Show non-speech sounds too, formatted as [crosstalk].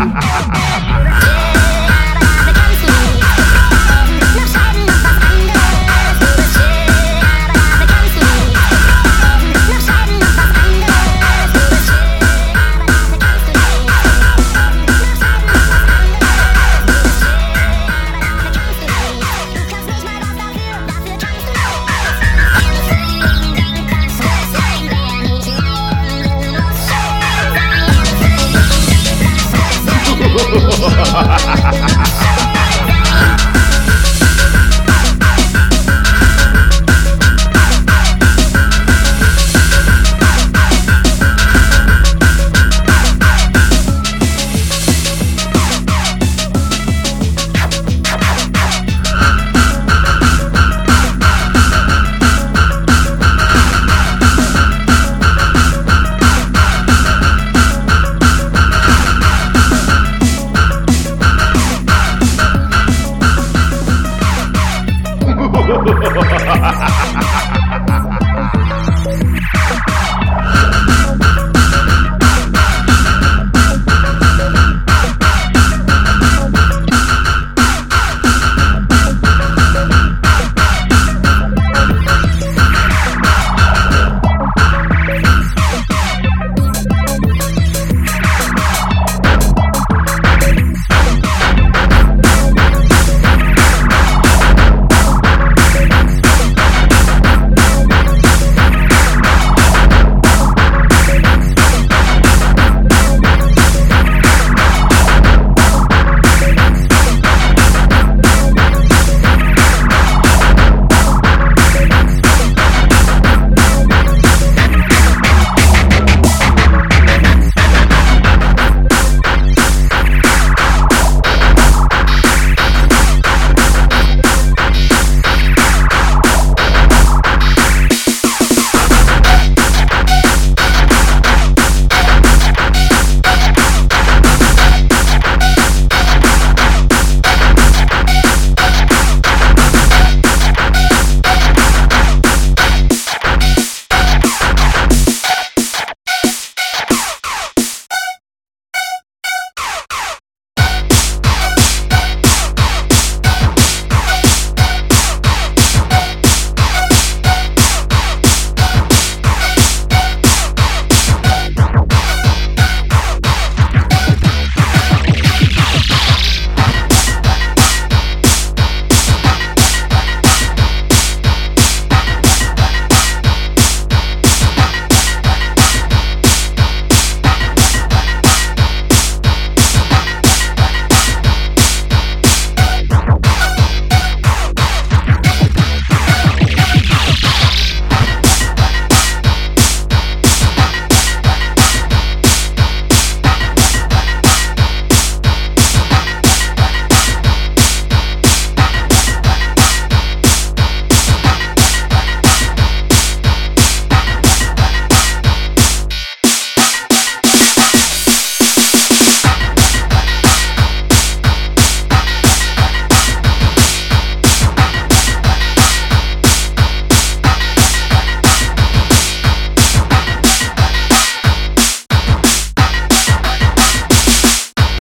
Yeah. [laughs] 哈哈哈哈哈哈！